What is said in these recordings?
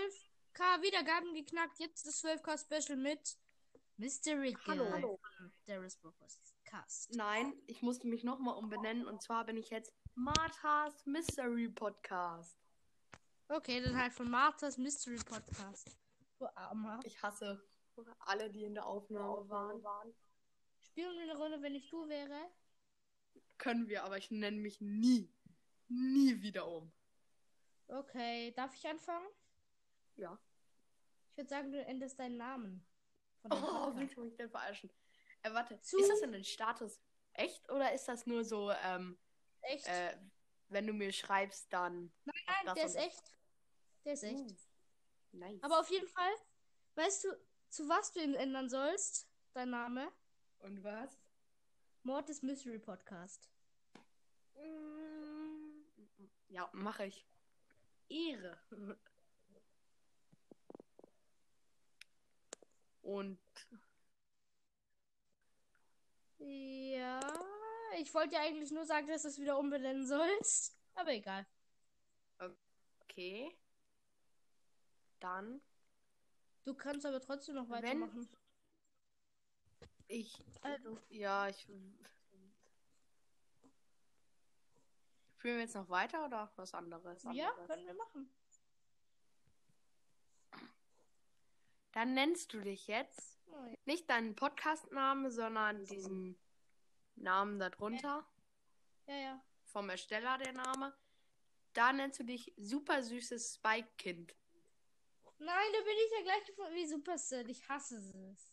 12k Wiedergaben geknackt. Jetzt das 12k Special mit Mystery Hallo. Girl Hallo. von Darius Podcast. Nein, ich musste mich nochmal umbenennen und zwar bin ich jetzt Marthas Mystery Podcast. Okay, dann halt von Marthas Mystery Podcast. Du Armer. Ich hasse alle, die in der Aufnahme waren. Spielen wir eine Runde, wenn ich du wäre? Können wir, aber ich nenne mich nie, nie wieder um. Okay, darf ich anfangen? Ja. Ich würde sagen, du änderst deinen Namen. Von Oh, willst du mich denn verarschen? Äh, warte, Zu- ist das denn ein Status echt oder ist das nur so, ähm, Echt? äh, wenn du mir schreibst, dann. Nein, das der ist echt. Der ist echt. Uh, nice. Aber auf jeden Fall, weißt du, zu was du ihn ändern sollst? Dein Name? und was? Mortis Mystery Podcast. Mm, Ja, mache ich. Ehre. Und Ja, ich wollte ja eigentlich nur sagen, dass du es wieder umbenennen sollst. Aber egal. okay. Dann Du kannst aber trotzdem noch weitermachen. ich. Also, Ja, ich. Führen wir jetzt noch weiter oder was anderes? ja, anderes? können wir machen. Dann nennst du dich jetzt ja. nicht deinen Podcast-Namen, sondern diesen Namen darunter. ja, ja. Vom Ersteller der Name. Da nennst du dich super süßes Spike-Kind. Nein, da bin ich ja gleich wie Supercell. Ich hasse es.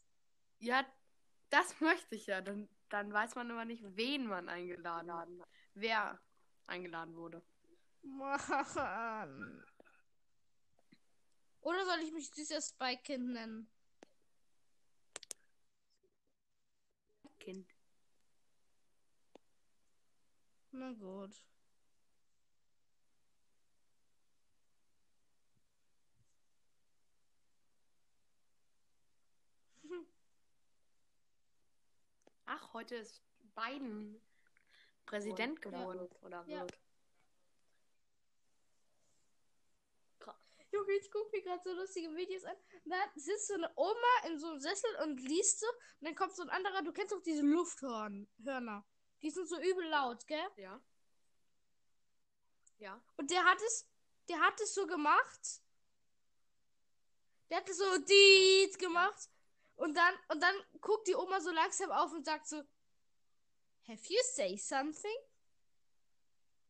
Ja, das möchte ich ja. Dann, dann weiß man immer nicht, wen man eingeladen hat. Wer eingeladen wurde. Mann. Oder soll ich mich süßer Spike-Kind nennen? Kind. Na gut. Ach, heute ist Biden Präsident Ja. geworden. Oder Ja. wird. Junge, ich gucke mir gerade so lustige Videos an. Da sitzt so eine Oma in so einem Sessel und liest so. Und dann kommt so ein anderer, du kennst doch diese Lufthörner. Die sind so übel laut, gell? Ja. Ja. Und der hat es, der hat es so gemacht. Der hat es so diet gemacht. Und dann, und dann guckt die Oma so langsam auf und sagt so, Have you say something?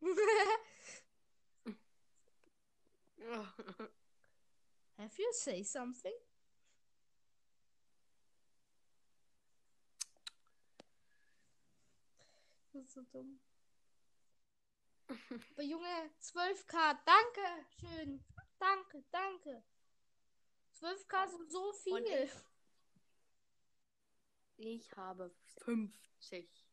Have you say something? Das ist so dumm. Aber Junge, 12k, danke schön. Danke, danke. 12k sind so viel. Ich- Ich habe 50.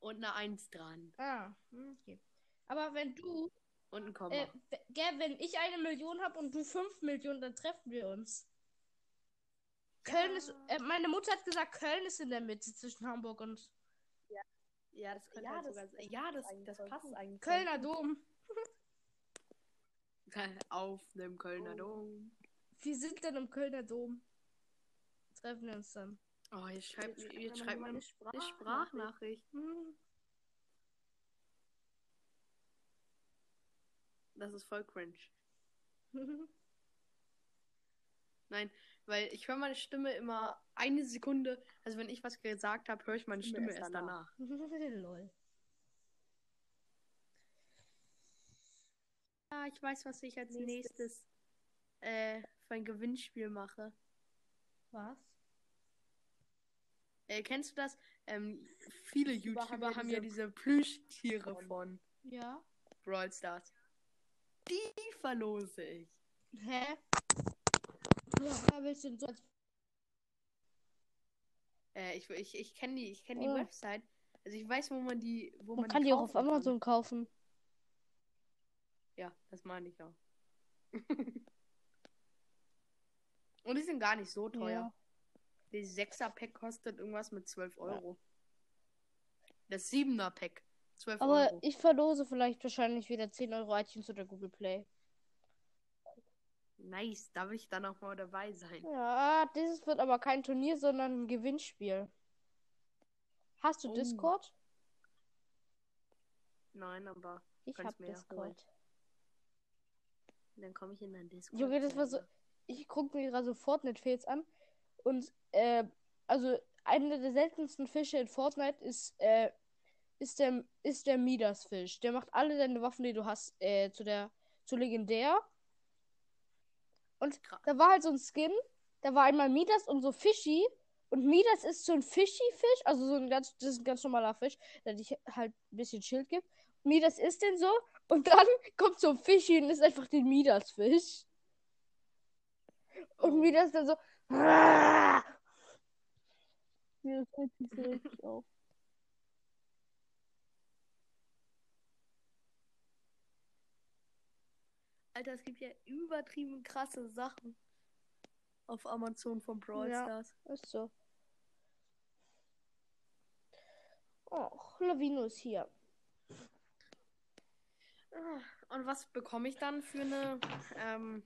Und eine 1 dran. Ah, okay. Aber wenn du, Und ein Komma. äh, gell, wenn ich eine Million habe und du 5 Millionen, dann treffen wir uns. Köln ist, äh, meine Mutter hat gesagt, Köln ist in der Mitte zwischen Hamburg und ja, das könnte Ja, halt das- sogar sein. Ja, das, das passt eigentlich. Kölner Dom. Auf dem Kölner Oh. Dom. Wir sind dann im Kölner Dom. Treffen wir uns dann. Oh, jetzt schreibt, jetzt schreibt schreibt man man eine eine Sprachnachricht. Sprachnachricht. Hm. Das ist voll cringe. Nein, weil ich höre meine Stimme immer eine Sekunde. Also wenn ich was gesagt habe, höre ich meine Stimme Stimme erst danach. Lol. Ja, ich weiß, was ich als Nächstes. nächstes äh, für ein Gewinnspiel mache. Was? Äh, kennst du das? Ähm, viele YouTuber haben haben ja ja diese diese Plüschtiere von- von Ja. Brawl Stars. Die verlose ich. Hä? Ja, willst du denn so als Äh, ich ich, ich kenne die, ich kenn die Oh. Website. Also ich weiß, wo man die, wo man, Man kann die auch auf kaufen kann. Amazon kaufen. Ja, das meine ich auch. Und die sind gar nicht so teuer. Ja. Die 6er-Pack kostet irgendwas mit 12 Euro. Das 7er-Pack 12 Aber Euro. ich verlose vielleicht wahrscheinlich wieder 10 Euro iTunes oder Google Play. Nice, da will ich dann auch mal dabei sein. Ja, dieses wird aber kein Turnier, sondern ein Gewinnspiel. Hast du Oh. Discord? Nein, aber Ich hab. Discord. dann komme ich in dein Discord. Junge, das war so. Ich gucke mir gerade so Fortnite-Fails an. Und, äh, also, einer der seltensten Fische in Fortnite ist, äh, ist der, ist der Midas-Fisch. Der macht alle deine Waffen, die du hast, äh, zu der, zu legendär. Und Krass. da war halt so ein Skin. Da war einmal Midas und so Fischi. Und Midas ist so ein Fischi-Fisch, also so ein ganz, das ist ein ganz normaler Fisch, der dich halt ein bisschen Schild gibt. Midas ist den so. Und dann kommt so ein Fischi und ist einfach den Midas-Fisch. Und Oh. Midas dann so. Ja, das regt mich so richtig auf. Alter, es gibt ja übertrieben krasse Sachen auf Amazon von Brawl Ja. Stars. Ist so. Och, Lavino ist hier. Ah, Und was bekomme ich dann für eine ähm,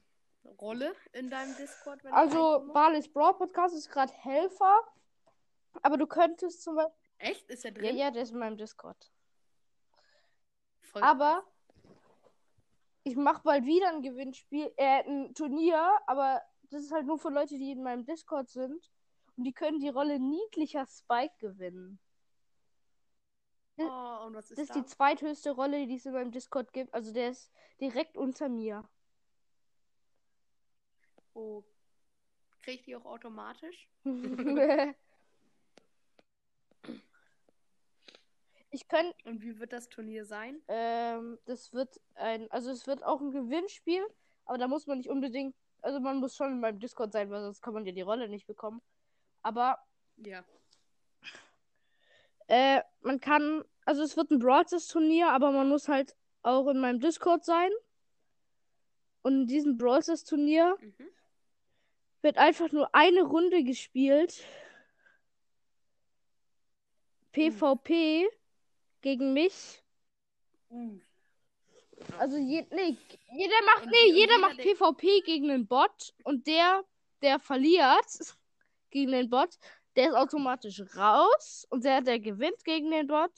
Rolle in deinem Discord? Also? Barley's Brawl Podcast ist gerade Helfer. Aber du könntest zum Beispiel. Echt? Ist er Ja, drin? ja, der ist in meinem Discord. Voll Aber ich mache bald wieder ein Gewinnspiel, äh, ein Turnier, aber das ist halt nur für Leute, die in meinem Discord sind. Und die können die Rolle niedlicher Spike gewinnen. krass. Oh, und was ist Das ist da? die zweithöchste Rolle, die es in meinem Discord gibt. Also der ist direkt unter mir. Oh. Krieg ich die auch automatisch? ich könnte, Und wie wird das Turnier sein? ähm, das wird ein, also es wird auch ein Gewinnspiel, aber da muss man nicht unbedingt, also man muss schon in meinem Discord sein, weil sonst kann man ja die Rolle nicht bekommen. Aber Ja. Äh, man kann, also es wird ein Stars Turnier, aber man muss halt auch in meinem Discord sein. Und in diesem Brawl Stars Turnier Mhm. wird einfach nur eine Runde gespielt. PvP gegen mich. Uh. Also je, nee, jeder macht, nee, jeder macht PvP gegen einen Bot und der, der verliert gegen den Bot, der ist automatisch raus und der, der gewinnt gegen den Bot,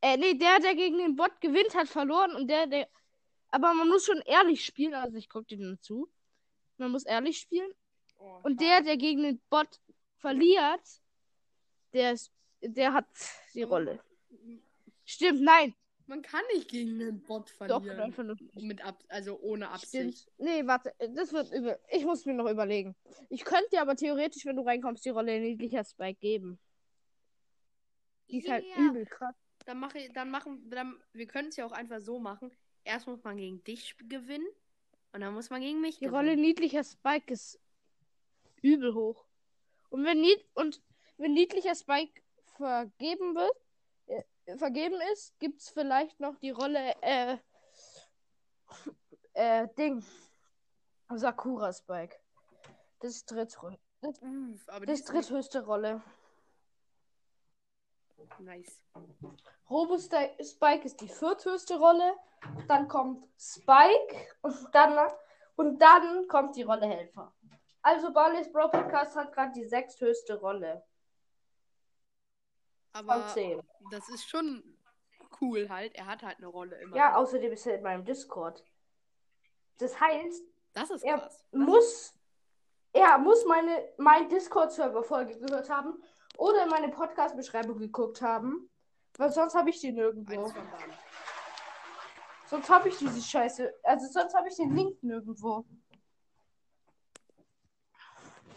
äh, nee, der, der gegen den Bot gewinnt, hat verloren und der, der, aber man muss schon ehrlich spielen, also ich guck dir dann zu. Man muss ehrlich spielen Oh, und der, der gegen den Bot verliert, der ist, der hat die Rolle. Stimmt, nein, Man kann nicht gegen einen Bot doch, verlieren. einfach nur. Mit Ab also ohne Absicht. Stimmt. Nee, warte, das wird übel. Ich muss mir noch überlegen. Ich könnte dir aber theoretisch, wenn du reinkommst, die Rolle niedlicher Spike geben. Die ist halt Ja. übel krass. Dann mache ich, dann machen, dann, wir können es ja auch einfach so machen. Erst muss man gegen dich gewinnen und dann muss man gegen mich Die gewinnen. Rolle niedlicher Spike ist übel hoch. Und wenn, nied und wenn niedlicher Spike vergeben wird, vergeben ist, gibt es vielleicht noch die Rolle, äh, äh, Ding. Sakura Spike. Das ist dritt, das, das dritthöchste Rolle. nice. Robo Spike ist die vierthöchste Rolle. Dann kommt Spike und dann, und dann kommt die Rolle Helfer. Also Barley's Bro Podcast hat gerade die sechsthöchste Rolle Aber 10. das ist schon cool halt. Er hat halt eine Rolle immer. Ja, außerdem ist er in meinem Discord. Das heißt, das ist er krass. Das muss, er muss meine, mein Discord-Server-Folge gehört haben oder in meine Podcast-Beschreibung geguckt haben. Weil sonst habe ich die nirgendwo. Sonst habe ich diese Scheiße. Also sonst habe ich den Link nirgendwo.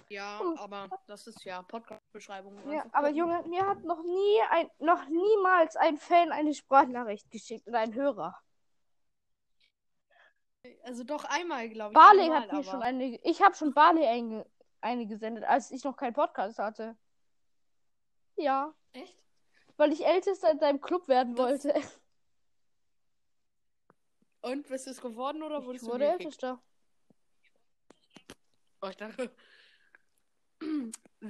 Ja, Hm. aber das ist ja Podcast-Beschreibung. Ja, aber. Junge, mir hat noch nie ein, noch niemals ein Fan eine Sprachnachricht geschickt oder ein Hörer. Also doch einmal, glaube ich. Barley einmal, hat mir aber- schon eine, ich habe schon Barley eine, eine gesendet, als ich noch keinen Podcast hatte. Ja, Echt? weil ich Ältester in deinem Club werden Das- wollte. Und bist du es geworden oder Ich wurdest wurde du gekickt? Ältester. Oh, ich dachte.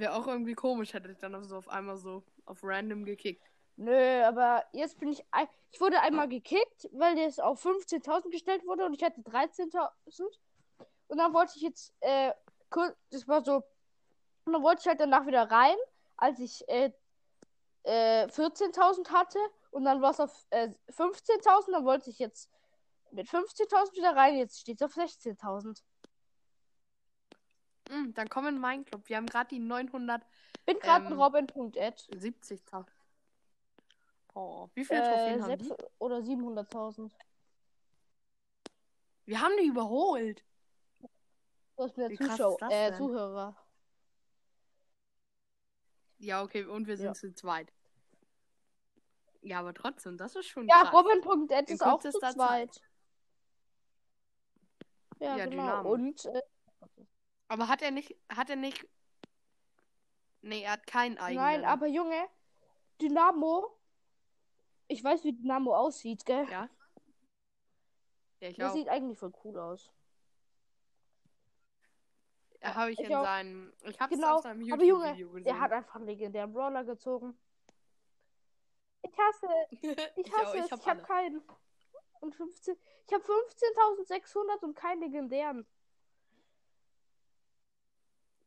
Wäre auch irgendwie komisch, hätte ich dann so auf einmal so auf random gekickt. Nö, aber jetzt bin ich. ein- Ich wurde einmal gekickt, weil das auf 15.000 gestellt wurde und ich hatte 13.000. Und dann wollte ich jetzt. Äh, das war so. Und dann wollte ich halt danach wieder rein, als ich äh, äh, 14.000 hatte. Und dann war es auf äh, 15.000. Dann wollte ich jetzt mit 15.000 wieder rein. Jetzt steht es auf 16.000. Hm, dann komm in meinen Club. Wir haben gerade die 970.000. Bin gerade Ähm, in Robin.ed. Oh, wie viele Äh, Trophäen haben die? 6 oder 700.000. Wir haben die überholt. Du hast krass Zuschauer, das äh? Zuhörer. Ja, okay, und wir sind Ja. zu zweit. Ja, aber trotzdem, das ist schon Ja. Robin.ed In ist auch zu zweit. Ja, Ja, genau. Dynamo. Und äh, Aber hat er nicht, hat er nicht. Nee, er hat keinen eigenen. nein, aber Junge, Dynamo. Ich weiß, wie Dynamo aussieht, gell? Ja. Ja, ich Das auch. sieht eigentlich voll cool aus. Ja, habe ich, ich in auch. seinem. Ich habe es Genau. auf seinem Aber Junge, YouTube-Video gesehen. der hat einfach einen legendären Brawler gezogen. Ich hasse, ich hasse auch, es. ich Ich hab habe alle. keinen. Und 15, ich habe 15.600 und keinen legendären.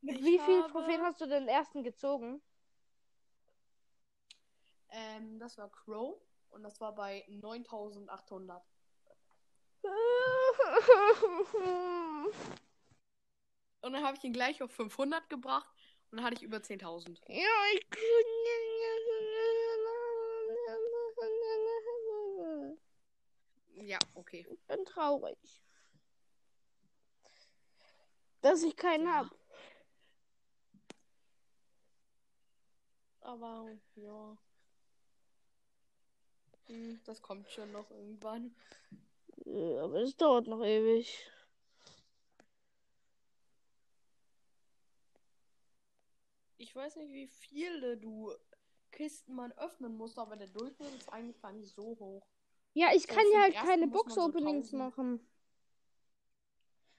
Mit Ich wie viel habe- Trophäen hast du den ersten gezogen? Ähm, das war Crow und das war bei 9800. Und dann habe ich ihn gleich auf 500 gebracht und dann hatte ich über 10.000. Ja, ich Ja, okay. bin traurig. Dass ich keinen Ja. hab. Aber ja. Hm, Das kommt schon noch irgendwann. Ja, aber es dauert noch ewig. Ich weiß nicht, wie viele du Kisten man öffnen musst, aber der Durchschnitt ist eigentlich gar nicht so hoch. Ja, ich So, kann ja halt keine muss so Box-Openings 1000. machen.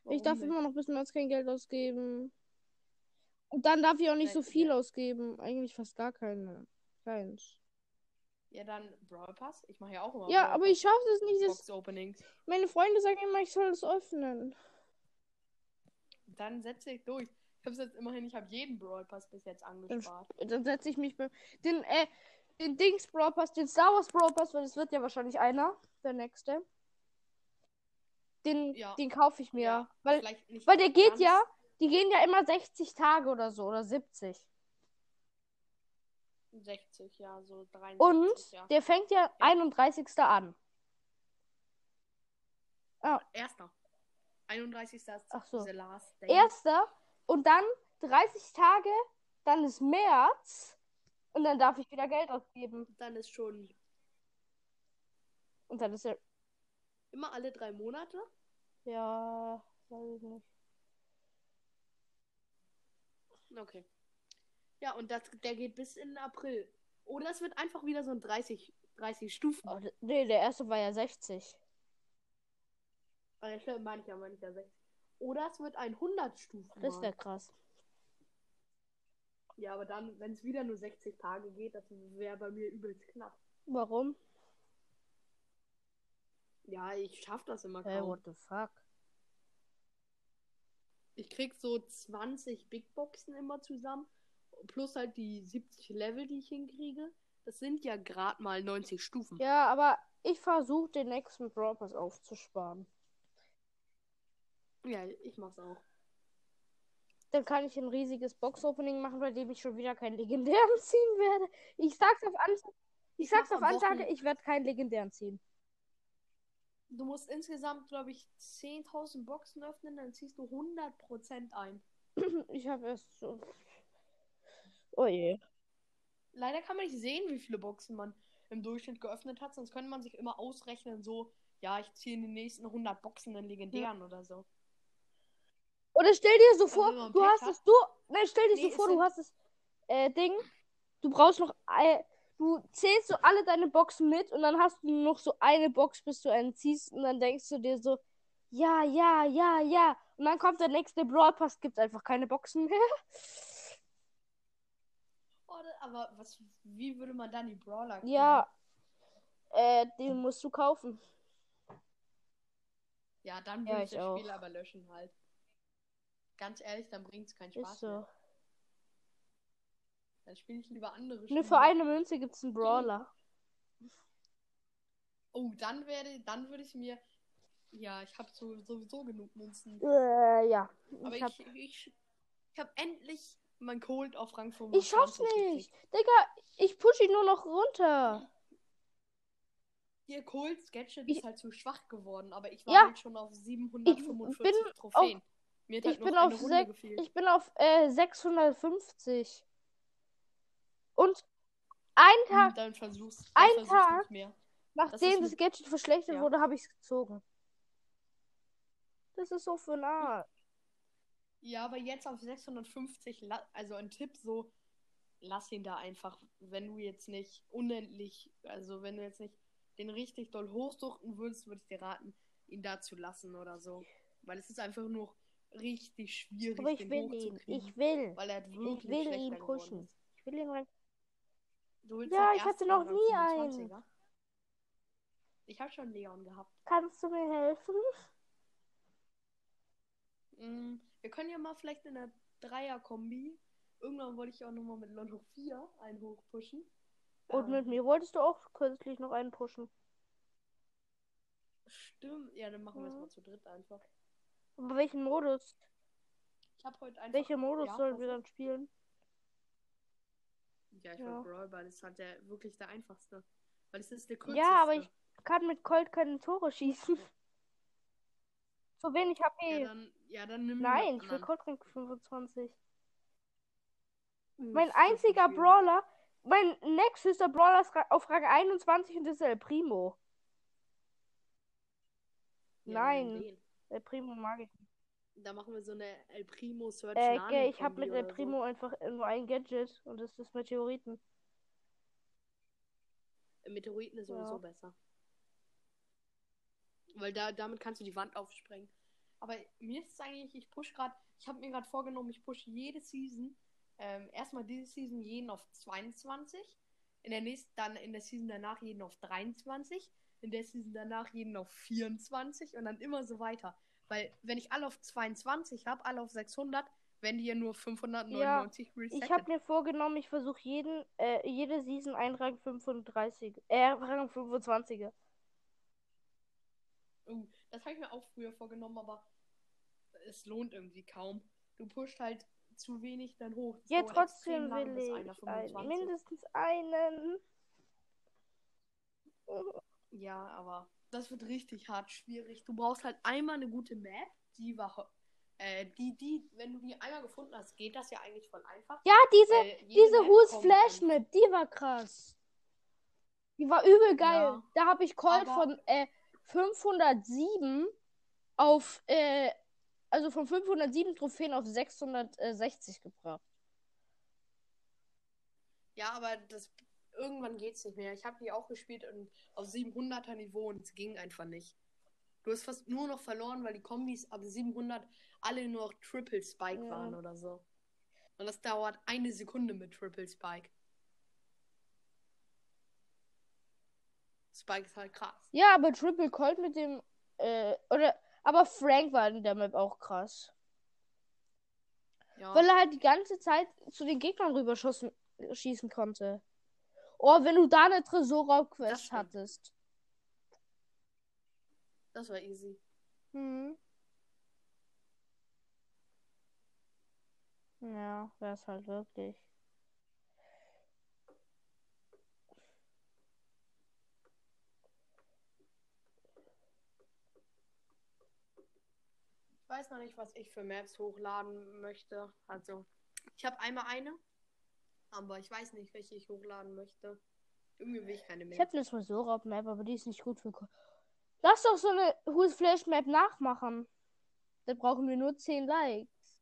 ich Warum darf nicht? immer noch bis jetzt kein Geld ausgeben. Und dann darf ich auch nicht so viel ausgeben. Eigentlich fast gar keine. Keins. Ja, dann Brawl Pass. Ich mache ja auch immer Ja, Brawl aber ich schaffe es nicht. Das, Box Openings. meine Freunde sagen immer, ich soll es öffnen. Dann setze ich durch. Ich habe jetzt immerhin, ich habe jeden Brawl Pass bis jetzt angespart. Dann setze ich mich bei den, äh, den Dings Brawl Pass, den Star Wars Brawl Pass, weil es wird ja wahrscheinlich einer, der nächste. Den, Ja. den kaufe ich mir. Ja, weil, weil der geht ja, die gehen ja immer 60 Tage oder so, oder 70. 60, ja, so 63. Und ja. der fängt ja 31. an. Erster. 31. ist Ach so. the last day. Erster und dann 30 Tage, dann ist März und dann darf ich wieder Geld ausgeben. Dann ist schon Und dann ist er. immer alle drei Monate. Ja, weiß ich nicht. Okay. Ja, und das, der geht bis in April. Oder es wird einfach wieder so ein 30, 30 Stufen. Oh, nee, der erste war ja 60. Äh, stimmt, meine ich ja, meine ich ja 60. Oder es wird ein 100 Stufen. Das wäre krass. Ja, aber dann, wenn es wieder nur 60 Tage geht, das wäre bei mir übelst knapp. Warum? Ja, ich schaff das immer Hey, kaum. what the fuck? Ich krieg so 20 Big Boxen immer zusammen. Plus halt die 70 Level, die ich hinkriege. Das sind ja gerade mal 90 Stufen. Ja, aber ich versuche den nächsten Brawl Pass aufzusparen. Ja, ich mach's auch. Dann kann ich ein riesiges Box-Opening machen, bei dem ich schon wieder keinen legendären ziehen werde. Ich sag's auf Ansage, ich Ich sag's auf Ansage, Wochen- ich werde keinen legendären ziehen. Du musst insgesamt, glaube ich, 10.000 Boxen öffnen, dann ziehst du 100% ein. Ich habe erst so. Oh je. Leider kann man nicht sehen, wie viele Boxen man im Durchschnitt geöffnet hat, sonst könnte man sich immer ausrechnen, so, ja, ich ziehe in den nächsten 100 Boxen einen legendären oder so. Oder stell dir so vor, du hast hat- es, du. Nein, stell dir Nee, so vor, du hast das äh, Ding. Du brauchst noch. Äh, du zählst so alle deine Boxen mit und dann hast du nur noch so eine Box, bis du einen ziehst und dann denkst du dir so, ja, ja, ja, ja. Und dann kommt der nächste Brawl Pass, gibt einfach keine Boxen mehr. Oh, aber was, wie würde man dann die Brawler kriegen? Ja, äh, den musst du kaufen. Ja, dann Ja, würde ich ich das auch. Spiel aber löschen halt. Ganz ehrlich, dann bringt es keinen Spaß mehr. Dann spiele ich lieber andere Nur Spiele. für eine Münze gibt's einen Brawler. Oh, dann werde, dann würde ich mir. Ja, ich habe so, sowieso genug Münzen. Äh, ja. Aber Ich, hab, ich, ich, ich habe endlich mein Cold auf Rang 25 ich schaff's nicht. gekriegt. Digga, ich push ihn nur noch runter. Hier Colds Gadget Ich- ist halt zu schwach geworden, aber ich war Ja. halt schon auf 745 bin Trophäen. Mir hat ich halt noch bin auf Runde gefehlt. Ich bin auf äh, 650. Und ein Hm, Tag, dann versuch's, dann ein versuch's Tag. nicht mehr. nachdem ist das Gadget verschlechtert Ja. wurde, habe ich es gezogen. Das ist so für nah. Ja, aber jetzt auf 650, la- also ein Tipp so, lass ihn da einfach, wenn du jetzt nicht unendlich, also wenn du jetzt nicht den richtig doll hochsuchten würdest, würde ich dir raten, ihn da zu lassen oder so. Weil es ist einfach nur richtig schwierig, Aber ich den will ihn. Ich will. weil er wirklich Ich will ihn pushen. ist. Ich will ihn rein. Ja, ich hatte noch nie einen. 25er? Ich habe schon Leon gehabt. Kannst du mir helfen? Mm, Wir können ja mal vielleicht in einer Dreier-Kombi. Irgendwann wollte ich auch nochmal mit Lon hoch 4 einen hochpushen. Und Ähm, mit mir wolltest du auch kürzlich noch einen pushen. Stimmt. Ja, dann machen wir es Mhm. mal zu dritt einfach. Aber welchen Modus? Ich habe heute einfach. Welcher Modus Ja, sollen wir dann spielen? Ja, ich Ja. wollte Brawl, weil das ist halt der, wirklich der einfachste. Weil es ist der kürzeste. Ja, aber ich kann mit Colt keine Tore schießen. So wenig HP. Ja, dann, ja, dann nimm Nein, ich will. Colt Rank 25. Uh, Mein einziger. Brawler, mein nächster Brawler ist auf Rang 21 und das ist El Primo. Ja, Nein. El Primo mag ich. nicht. Da machen wir so eine El Primo Search Äh, gell, ich habe mit El Primo einfach nur ein Gadget und das ist das Meteoriten. So. Meteoriten ist sowieso Ja. besser. Weil da, damit kannst du die Wand aufsprengen. Aber mir ist es eigentlich, ich push gerade, ich habe mir gerade vorgenommen, ich push jede Season, ähm, erstmal diese Season jeden auf 22, in der nächsten, dann in der Season danach jeden auf 23, in der Season danach jeden auf 24 und dann immer so weiter. Weil wenn ich alle auf 22 habe, alle auf 600, werden die ja nur 599 resettet. Ich habe mir vorgenommen, ich versuche jeden, äh, jede Season einen Rang 35, äh, Rang 25er. Oh, das habe ich mir auch früher vorgenommen, aber es lohnt irgendwie kaum. Du pusht halt zu wenig dann hoch. Ja, dauert trotzdem will ich einer einen, 25. mindestens einen. Ja, aber das wird richtig hart schwierig. Du brauchst halt einmal eine gute Map, die war äh, die die wenn du die einmal gefunden hast, geht das ja eigentlich voll einfach. Ja, diese, jede diese Map Who's Flash Map, die war krass. Die war übel geil. Ja, da habe ich Colt aber- von äh, 507 auf, äh, also von 507 Trophäen auf 660 gebracht. Ja, aber das irgendwann geht's nicht mehr. Ich habe die auch gespielt und auf 700er Niveau und es ging einfach nicht. Du hast fast nur noch verloren, weil die Kombis ab 700 alle nur noch Triple Spike Ja. waren oder so. Und das dauert eine Sekunde mit Triple Spike. Spike ist halt krass. Ja, aber Triple Colt mit dem, äh, oder, aber Frank war in der Map auch krass. Ja. Weil er halt die ganze Zeit zu den Gegnern rüberschossen, schießen konnte. Oh, wenn du da eine Tresorraub-Quest hattest. Das war easy. Hm. Ja, wär's halt wirklich. Ich weiß noch nicht, was ich für Maps hochladen möchte. Also, ich habe einmal eine, aber ich weiß nicht, welche ich hochladen möchte. Irgendwie will ich keine Ich mehr. hätte eine Tresorraub-Map, aber die ist nicht gut für. Ko Lass doch so eine Who's Flash Map nachmachen. Da brauchen wir nur 10 Likes.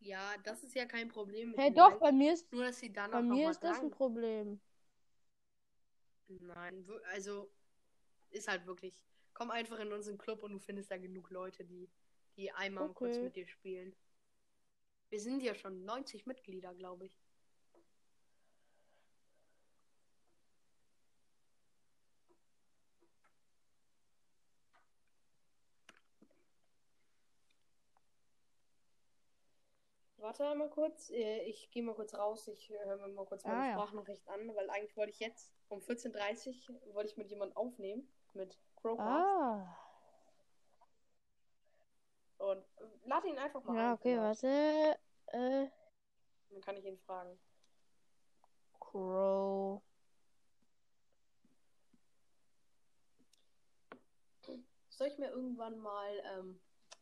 Ja, das ist ja kein Problem. mit Hey, doch, Likes. bei mir ist, Nur, dass sie dann bei mir ist das ein. Problem. Nein, also ist halt wirklich. Komm einfach in unseren Club und du findest da genug Leute, die, die einmal kurz Okay. mit dir spielen. Wir sind ja schon 90 Mitglieder, glaube ich. Warte mal kurz. äh, Ich gehe mal kurz raus. Ich äh, höre mir mal kurz meine Ah, ja. Sprachnachricht an, weil eigentlich wollte ich jetzt um 14.30 Uhr wollte ich mit jemandem aufnehmen. Mit Crowcast. Ah. Und lade ihn einfach mal Ja, ein. okay, vielleicht. warte. Äh, Dann kann ich ihn fragen. Crow. Soll ich mir irgendwann mal ähm,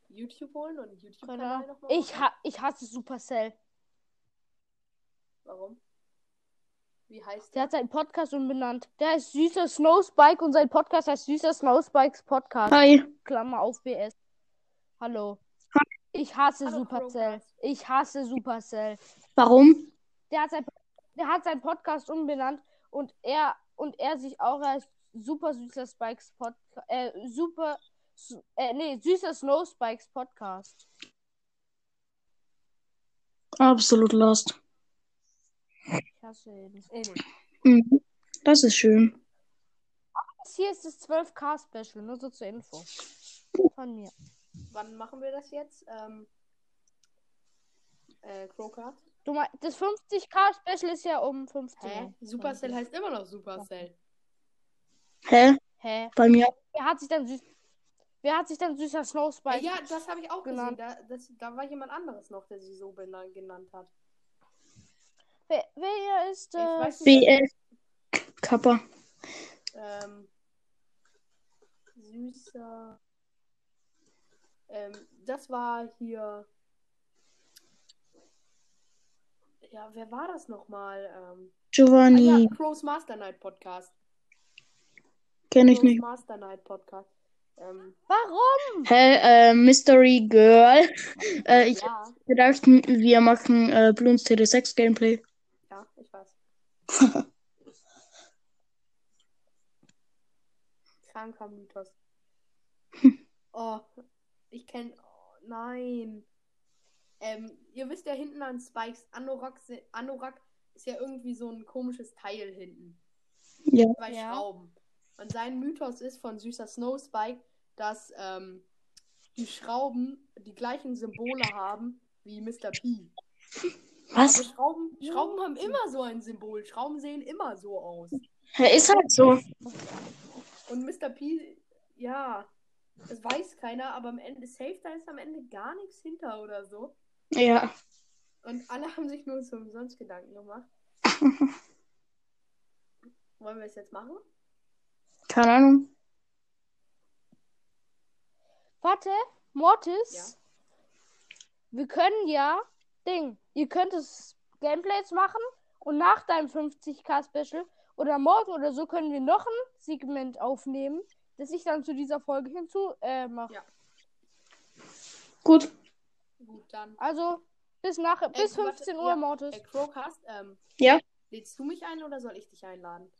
YouTube holen und YouTube-Kanal nochmal Ich, ha ich hasse Supercell. Warum? Wie heißt Der der? hat seinen Podcast umbenannt. Der heißt Süßer Snowspike und sein Podcast heißt Süßer Snowspikes Podcast. Hi. Klammer auf BS. Hallo. Ich hasse Hallo, Supercell. Crowcast. Ich hasse Supercell. Warum? Der hat, sein, der hat seinen Podcast umbenannt und er und er sich auch als Super Süßer Spikes Podcast. Äh, Super. Äh, nee, Süßer Snow Spikes Podcast. Absolut lost. Ich hasse ihn. Mhm. Das ist schön. Das hier ist das 12K Special, nur so zur Info. Von mir. Wann machen wir das jetzt? Ähm, äh, Crowcast? Du mein, das 50k Special ist ja um 15 Hä? Supercell heißt immer noch Supercell. Hä? Hä? Bei mir? Wer hat sich dann süß Wer hat sich dann süßer Äh, Snowspike? ja, das habe ich auch Genannt. gesehen. Da, das, da war jemand anderes noch, der sie so benannt, genannt hat. Wer, wer ist nicht. BS. Kappa. Ähm, süßer. Ähm, das war hier. Ja, wer war das nochmal? Ähm, ah, Giovanni. ja, Crow's Master Night Podcast. Kenn ich Crow's nicht. Master Night Podcast. Ähm, Warum? Hä? Äh, Mystery Girl. Äh, ich ja, gedacht, wir machen äh, Bloons TD6 Gameplay. ja, ich weiß. Kranker Mythos. Oh, ich kenne. Oh, nein. Ähm, ihr wisst ja hinten an Spikes Anorak, Anorak ist ja irgendwie so ein komisches Teil hinten. Ja. Bei Ja. Schrauben. Und sein Mythos ist von süßer Snow Spike, dass ähm, die Schrauben die gleichen Symbole haben wie Mr. P. Was? Aber Schrauben, Schrauben haben immer so ein Symbol. Schrauben sehen immer so aus. Hä, ist halt so. Und Mr. P, ja, das weiß keiner, aber am Ende, safe, da ist am Ende gar nichts hinter oder so. Ja. Und alle haben sich nur zu umsonst Gedanken gemacht. Wollen wir es jetzt machen? Keine Ahnung. Warte, Mortis. Ja. Wir können ja Ding. Ihr könnt es Gameplays machen und nach deinem 50k Special oder morgen oder so können wir noch ein Segment aufnehmen, das ich dann zu dieser Folge hinzu äh, mache. Ja. Gut. Gut, dann. Also bis nach bis warte, 15 Uhr ja. Mortis. Hey, Crowcast, ähm, Ja. lädst du mich ein oder soll ich dich einladen?